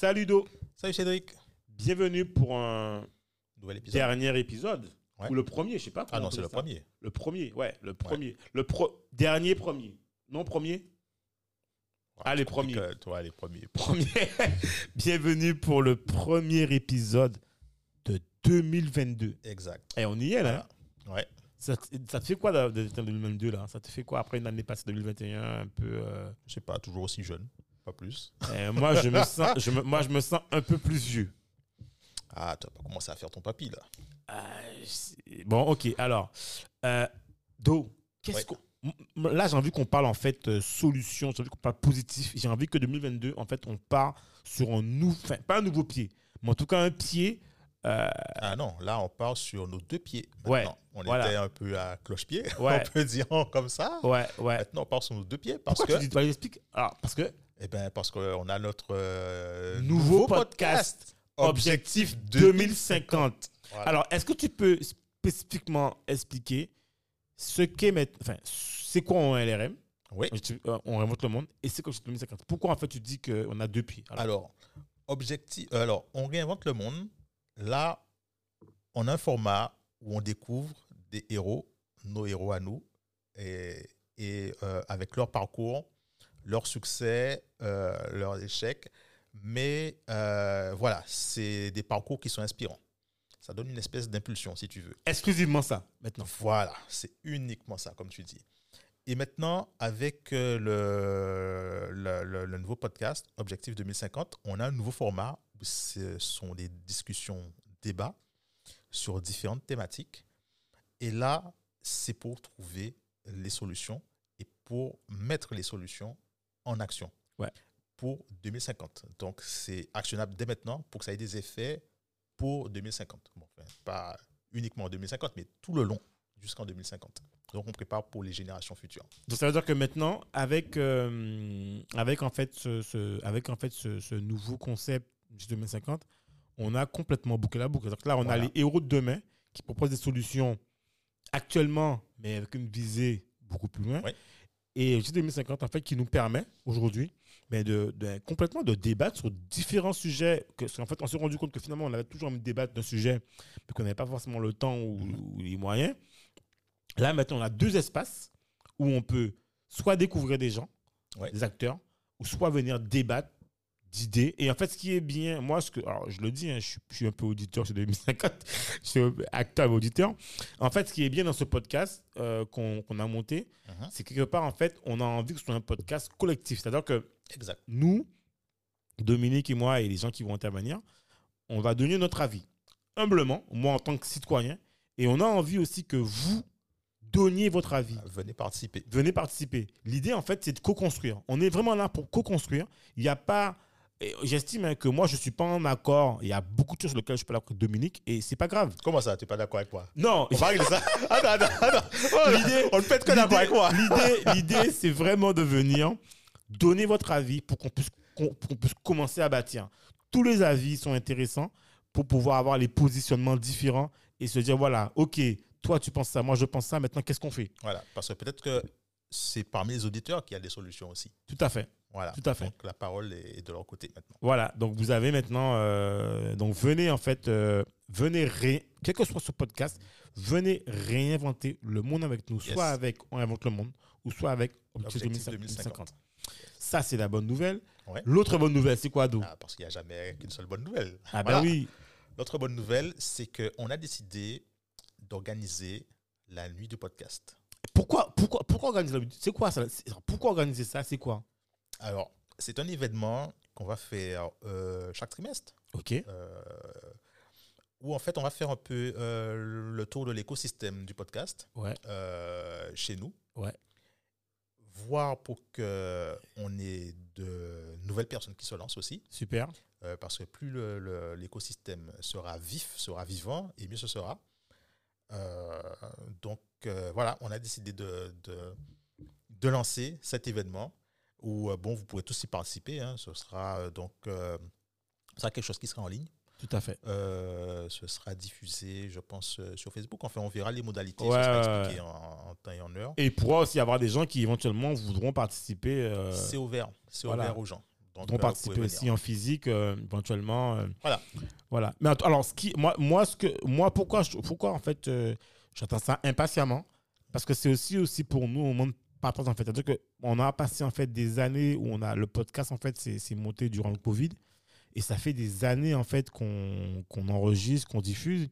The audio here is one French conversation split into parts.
Salut Do, Salut Cédric. bienvenue pour un Nouvel épisode. dernier épisode. Ouais. Ou le premier, je sais pas. Ah non, on c'est le ça. premier. Le premier, ouais, le premier. Le pro- dernier premier. Non, premier Allez, Tu compliques, premier. euh, Toi, les premiers. Premier. bienvenue pour le premier épisode de 2022. Exact. Et on y est là. Ouais. Ça, te- ça te fait quoi d'être en 2022 là? Ça te fait quoi après une année passée 2021 un peu euh, Je sais pas, toujours aussi jeune, pas plus. euh, Moi, je me sens, je me- moi, je me sens un peu plus vieux. Ah, tu vas pas commencer à faire ton papy là. Euh, bon, ok. Alors, euh, Do, qu'est-ce Ouais. qu'on. Là, j'ai envie qu'on parle en fait euh, solution, j'ai envie qu'on parle positif. J'ai envie que 2022, en fait, on part sur un nouveau, enfin, pas un nouveau pied, mais en tout cas un pied. euh, Ah non, là on part sur nos deux pieds. Ouais. On voilà. était un peu à cloche-pied, Ouais. on peut dire comme ça. ouais, ouais. Maintenant on part sur nos deux pieds parce Pourquoi que, tu dis, explique. Alors, parce que eh ben, parce qu'on a notre euh, nouveau, podcast, objectif 2050. Voilà. Alors, est-ce que tu peux spécifiquement expliquer ce qu'est enfin, c'est quoi un LRM Oui. Euh, On réinvente le monde et c'est comme 2050. Pourquoi en fait tu dis qu'on a deux pieds? Alors, Alors, objectif, euh, alors, on réinvente le monde. Là, on a un format où on découvre des héros, nos héros à nous, et, et, euh, avec leur parcours, leur succès, euh, leurs échecs. Mais euh, voilà, c'est des parcours qui sont inspirants. Ça donne une espèce d'impulsion, si tu veux. exclusivement ça maintenant. Voilà, c'est uniquement ça, comme tu dis. Et maintenant, avec euh, le, le, le- le nouveau podcast, Objectif 2050, on a un nouveau format où ce sont des discussions, débats sur différentes thématiques. Et là, c'est pour trouver les solutions et pour mettre les solutions en action Ouais. pour 2050. Donc, c'est actionnable dès maintenant pour que ça ait des effets pour 2050. Bon, enfin, pas uniquement en 2050, mais tout le long jusqu'en 2050. Donc, on prépare pour les générations futures. Donc ça veut dire que maintenant, avec, euh, avec en fait ce, ce- avec en fait ce, ce nouveau concept du 2050, on a complètement bouclé la boucle. Donc là, on Voilà. a les héros de demain qui proposent des solutions actuellement, mais avec une visée beaucoup plus loin. Et le 2050, en fait, qui nous permet aujourd'hui mais de, de- complètement de débattre sur différents sujets. Que, parce qu'en fait, on s'est rendu compte que finalement, on avait toujours envie de débattre d'un sujet, mais qu'on n'avait pas forcément le temps ou, ou les moyens. Là, maintenant, on a deux espaces où on peut soit découvrir des gens, Ouais. des acteurs, ou soit venir débattre d'idées. Et en fait, ce qui est bien, moi, ce que, alors, je le dis, hein, je, suis, je suis un peu auditeur chez 2050, je suis acteur auditeur. En fait, ce qui est bien dans ce podcast euh, qu'on a monté, Mhm. c'est quelque part, en fait, on a envie que ce soit un podcast collectif. C'est-à-dire que Exact. nous, Dominique et moi et les gens qui vont intervenir, on va donner notre avis. Humblement, moi en tant que citoyen, et on a envie aussi que vous donniez votre avis. Venez participer. Venez participer. L'idée, en fait, c'est de co-construire. On est vraiment là pour co-construire. Il n'y a pas. J'estime hein, que moi, je ne suis pas en accord. Il y a beaucoup de choses sur lesquelles je suis pas d'accord avec Dominique, et c'est pas grave. Comment ça, tu n'es pas d'accord avec moi? Non, On va régler ça. attends, attends, attends. Oh, on ne peut être que d'accord avec moi. L'idée, c'est vraiment de venir donner votre avis pour qu'on puisse, qu'on puisse commencer à bâtir. Tous les avis sont intéressants pour pouvoir avoir les positionnements différents et se dire voilà, ok, toi tu penses ça, moi je pense ça, maintenant qu'est-ce qu'on fait? Voilà, parce que peut-être que c'est parmi les auditeurs qu'il y a des solutions aussi. Tout à fait. Voilà. Tout à fait. Donc la parole est de leur côté maintenant. Voilà, donc vous avez maintenant, euh, donc venez en fait, euh, venez, ré, quel que soit ce podcast, venez réinventer le monde avec nous, Yes. soit avec On invente le monde, ou soit avec Objectif Objectif 2050. 2050. Ça, c'est la bonne nouvelle. Ouais. L'autre bonne nouvelle, c'est quoi, Do Ah, parce qu'il n'y a jamais qu'une seule bonne nouvelle. Ah ben oui, L'autre bonne nouvelle, c'est qu'on a décidé d'organiser la nuit du podcast. Pourquoi, organiser C'est quoi ça? C'est- Pourquoi organiser ça? C'est quoi? Alors, c'est un événement qu'on va faire euh, chaque trimestre, Ok. euh, où en fait on va faire un peu euh, le tour de l'écosystème du podcast Ouais. chez nous. Ouais. voir pour qu'on ait de nouvelles personnes qui se lancent aussi. Super. Parce que plus l'écosystème sera vif, sera vivant, et mieux ce sera. Euh, donc euh, voilà, on a décidé de, de, de lancer cet événement où euh, bon, vous pourrez tous y participer. hein. Ce sera donc ce sera quelque chose qui sera en ligne. Tout à fait. Euh, ce sera diffusé, je pense, euh, sur Facebook. Enfin, on verra les modalités. Ouais, ce sera ouais, expliqué en, en temps et en heure. Et il pourra aussi y avoir des gens qui éventuellement voudront participer. euh, C'est ouvert. C'est voilà. ouvert aux gens. Donc, vont participer aussi venir. en physique euh, éventuellement. euh, Voilà. Voilà. Mais alors, ce qui, moi, moi, ce que, moi, pourquoi, je- pourquoi en fait, euh, j'attends ça impatiemment? Parce que c'est aussi, aussi pour nous au monde partage en fait. C'est-à-dire que on a passé en fait des années où on a le podcast en fait, c'est monté durant le Covid, et ça fait des années en fait qu'on qu'on enregistre, qu'on diffuse.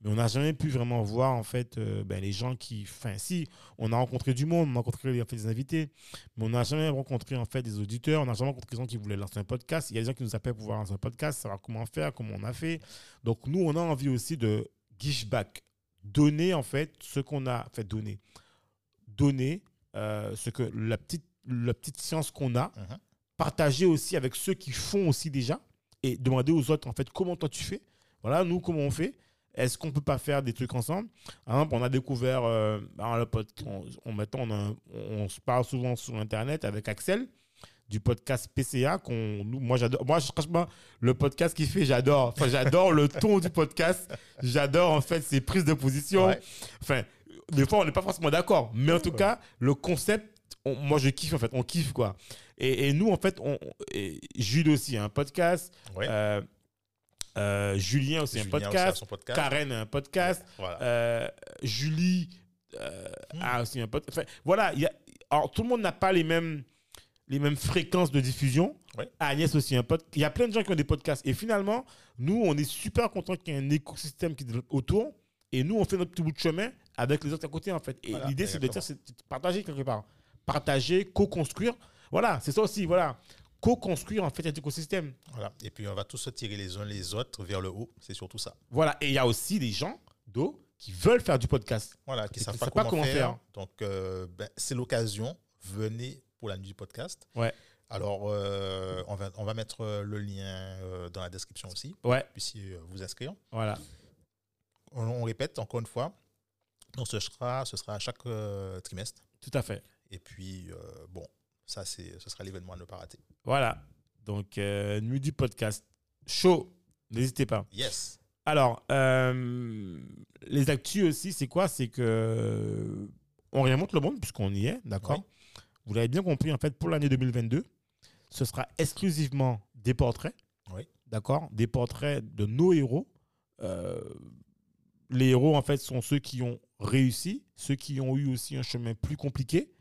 Mais on n'a jamais pu vraiment voir en fait euh, ben, les gens qui. Enfin, si, on a rencontré du monde, on a rencontré en fait, des invités, mais on n'a jamais rencontré en fait des auditeurs, on n'a jamais rencontré des gens qui voulaient lancer un podcast. Il y a des gens qui nous appellent pour pouvoir lancer un podcast, savoir comment faire, comment on a fait. Donc nous, on a envie aussi de give back, donner en fait ce qu'on a fait donner, donner euh, ce que la petite la petite science qu'on a, Mhm. partager aussi avec ceux qui font aussi déjà et demander aux autres en fait comment toi tu fais. Voilà, nous comment on fait. Est-ce qu'on peut pas faire des trucs ensemble? On a découvert, euh, dans le pod- on, on- maintenant, on, a un- on se parle souvent sur Internet avec Axel du podcast PCA. Qu'on, moi, j'adore. Moi, franchement, le podcast qu'il fait, j'adore. Enfin, j'adore le ton du podcast. J'adore en fait ses prises de position. Ouais. Enfin, des fois, on n'est pas forcément d'accord, mais en tout cas, le concept, on- moi, je kiffe en fait. On kiffe quoi. Et, et nous, en fait, on, et Jules aussi un podcast. Ouais. Euh, euh, Julien aussi Julien un aussi a podcast. son podcast. Karen a un podcast. Voilà. Euh, Julie euh, Hmm. a aussi un podcast. Enfin, voilà, il y a, alors, tout le monde n'a pas les mêmes, les mêmes fréquences de diffusion. Ouais. Agnès aussi un podcast. Il y a plein de gens qui ont des podcasts. Et finalement, nous, on est super contents qu'il y ait un écosystème qui est autour. Et nous, on fait notre petit bout de chemin avec les autres à côté, en fait. Et Voilà, l'idée, c'est de dire, c'est de partager quelque part. Partager, co-construire. Voilà, c'est ça aussi, voilà. Co-construire, en fait, cet écosystème. Voilà. Et puis, on va tous se tirer les uns les autres vers le haut. C'est surtout ça. Voilà. Et il y a aussi des gens, d'eau, qui veulent faire du podcast. Voilà, qui ne savent pas, savent pas comment, comment faire. faire. Donc, euh, ben, c'est l'occasion. Venez pour la nuit du podcast. Ouais. Alors, euh, on, va, on va mettre le lien euh, dans la description aussi. Ouais, Vous puissiez vous inscrire. voilà. On, on répète encore une fois. Donc, ce sera, ce sera à chaque trimestre. Tout à fait. Et puis, bon, ça, c'est, ce sera l'événement à ne pas rater. Voilà. Donc, euh, nuit du podcast. Chaud. N'hésitez pas. Yes. Alors, euh, les actus aussi, c'est quoi? C'est que on réinvente le monde puisqu'on y est, d'accord? Oui. Vous l'avez bien compris, en fait, pour l'année 2022, ce sera exclusivement des portraits, Oui. d'accord? Des portraits de nos héros. Euh, les héros, en fait, sont ceux qui ont réussi, ceux qui ont eu aussi un chemin plus compliqué,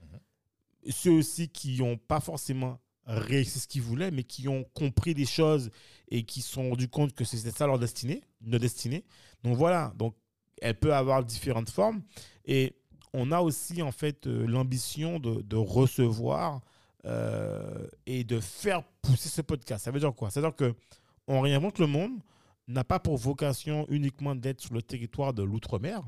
ceux aussi qui n'ont pas forcément réussi ce qu'ils voulaient, mais qui ont compris des choses et qui se sont rendus compte que c'était ça leur destinée, notre destinée. Donc voilà, donc elle peut avoir différentes formes. Et on a aussi en fait euh, l'ambition de, de recevoir euh, et de faire pousser ce podcast. Ça veut dire quoi? C'est-à-dire que on réinvente le monde n'a pas pour vocation uniquement d'être sur le territoire de l'outre-mer,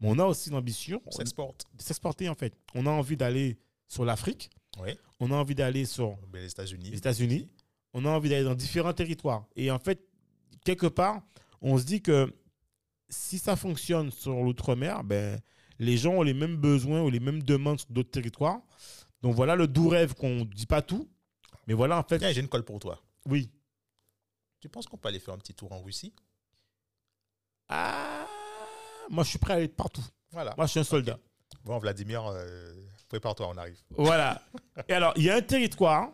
mais on a aussi l'ambition de s'exporter en fait. On a envie d'aller sur l'Afrique, Oui. on a envie d'aller sur Ben, les États-Unis. les États-Unis, on a envie d'aller dans différents territoires. Et en fait, quelque part, on se dit que si ça fonctionne sur l'outre-mer, ben, les gens ont les mêmes besoins ou les mêmes demandes sur d'autres territoires. Donc voilà le doux rêve qu'on ne dit pas tout. Mais voilà, en fait, Tiens, j'ai une colle pour toi. oui. Tu penses qu'on peut aller faire un petit tour en Russie? Ah, moi, je suis prêt à aller partout. Voilà. Moi, je suis un soldat. Bon, Vladimir, euh, prépare-toi, on arrive. Voilà. Et alors, il y a un territoire,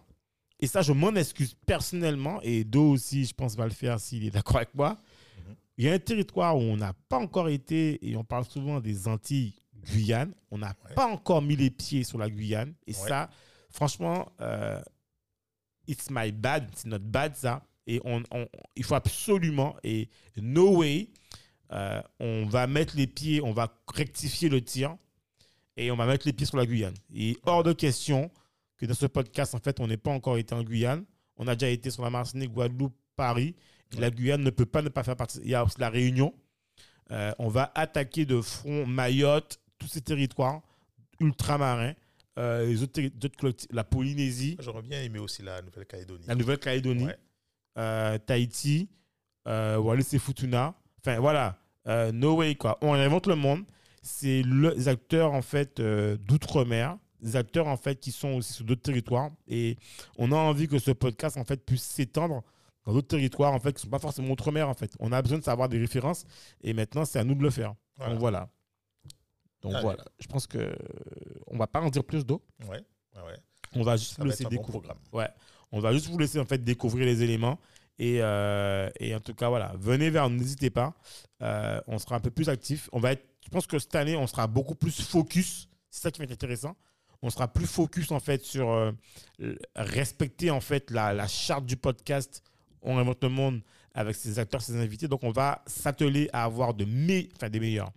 et ça, je m'en excuse personnellement, et Do aussi, je pense, va le faire s'il est d'accord avec moi. Mhm. Il y a un territoire où on n'a pas encore été, et on parle souvent des Antilles Guyane. On n'a Ouais. pas encore mis les pieds sur la Guyane. Et Ouais. ça, franchement, euh, it's my bad. C'est notre bad, ça. Et on, on- il faut absolument, et no way, euh, on va mettre les pieds, on va rectifier le tir et on va mettre les pieds sur la Guyane. Et hors de question que dans ce podcast, en fait, on n'ait pas encore été en Guyane. On a déjà été sur la Martinique, Guadeloupe, Paris. La Guyane ne peut pas ne pas faire partie. Il y a aussi la Réunion. Euh, on va attaquer de front Mayotte, tous ces territoires ultramarins euh, les autres, la Polynésie, J'aurais bien aimé aussi la Nouvelle-Calédonie. la Nouvelle-Calédonie, Ouais. euh, Tahiti, Wallis et Futuna. Enfin, voilà. No way, quoi. On réinvente le monde. C'est le- les acteurs, en fait, euh, d'outre-mer. Des acteurs, en fait, qui sont aussi sur d'autres territoires. Et on a envie que ce podcast, en fait, puisse s'étendre dans d'autres territoires, en fait, qui ne sont pas forcément outre-mer, en fait. On a besoin de savoir des références. Et maintenant, c'est à nous de le faire. Voilà. Donc, voilà. Donc, Allez. voilà. Je pense que on va pas en dire plus d'eau. Ouais, ouais, ouais. On va juste Ça vous laisser bon découvrir. Ouais, on va juste vous laisser en fait découvrir les éléments. Et, euh, et en tout cas, voilà, venez vers nous, n'hésitez pas. Euh, on sera un peu plus actif. On va être, je pense que cette année, on sera beaucoup plus focus. C'est ça qui va être intéressant. On sera plus focus en fait sur euh, respecter en fait la, la charte du podcast. On invente le monde avec ses acteurs, ses invités. Donc, on va s'atteler à avoir de me- enfin, des meilleurs,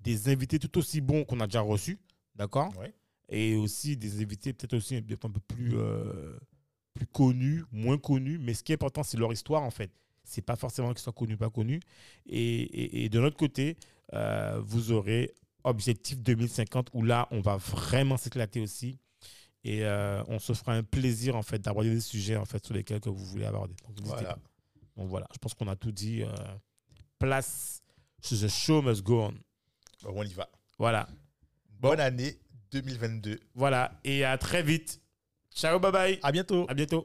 des invités tout aussi bons qu'on a déjà reçus. D'accord? Ouais. et aussi des invités peut-être aussi un peu un peu plus, euh, plus connus, moins connus. Mais ce qui est important, c'est leur histoire, en fait. C'est pas forcément qu'ils soient connus ou pas connus. Et, et- et de notre côté, euh, vous aurez Objectif 2050, où là, on va vraiment s'éclater aussi. Et euh, on se fera un plaisir, en fait, d'aborder des sujets, en fait, sur lesquels que vous voulez aborder. Donc, Voilà. Donc voilà, je pense qu'on a tout dit. euh, place, the show must go on. Bon, on y va. Voilà. Bonne année 2022. Voilà. Et à très vite. Ciao, bye bye. À bientôt. À bientôt.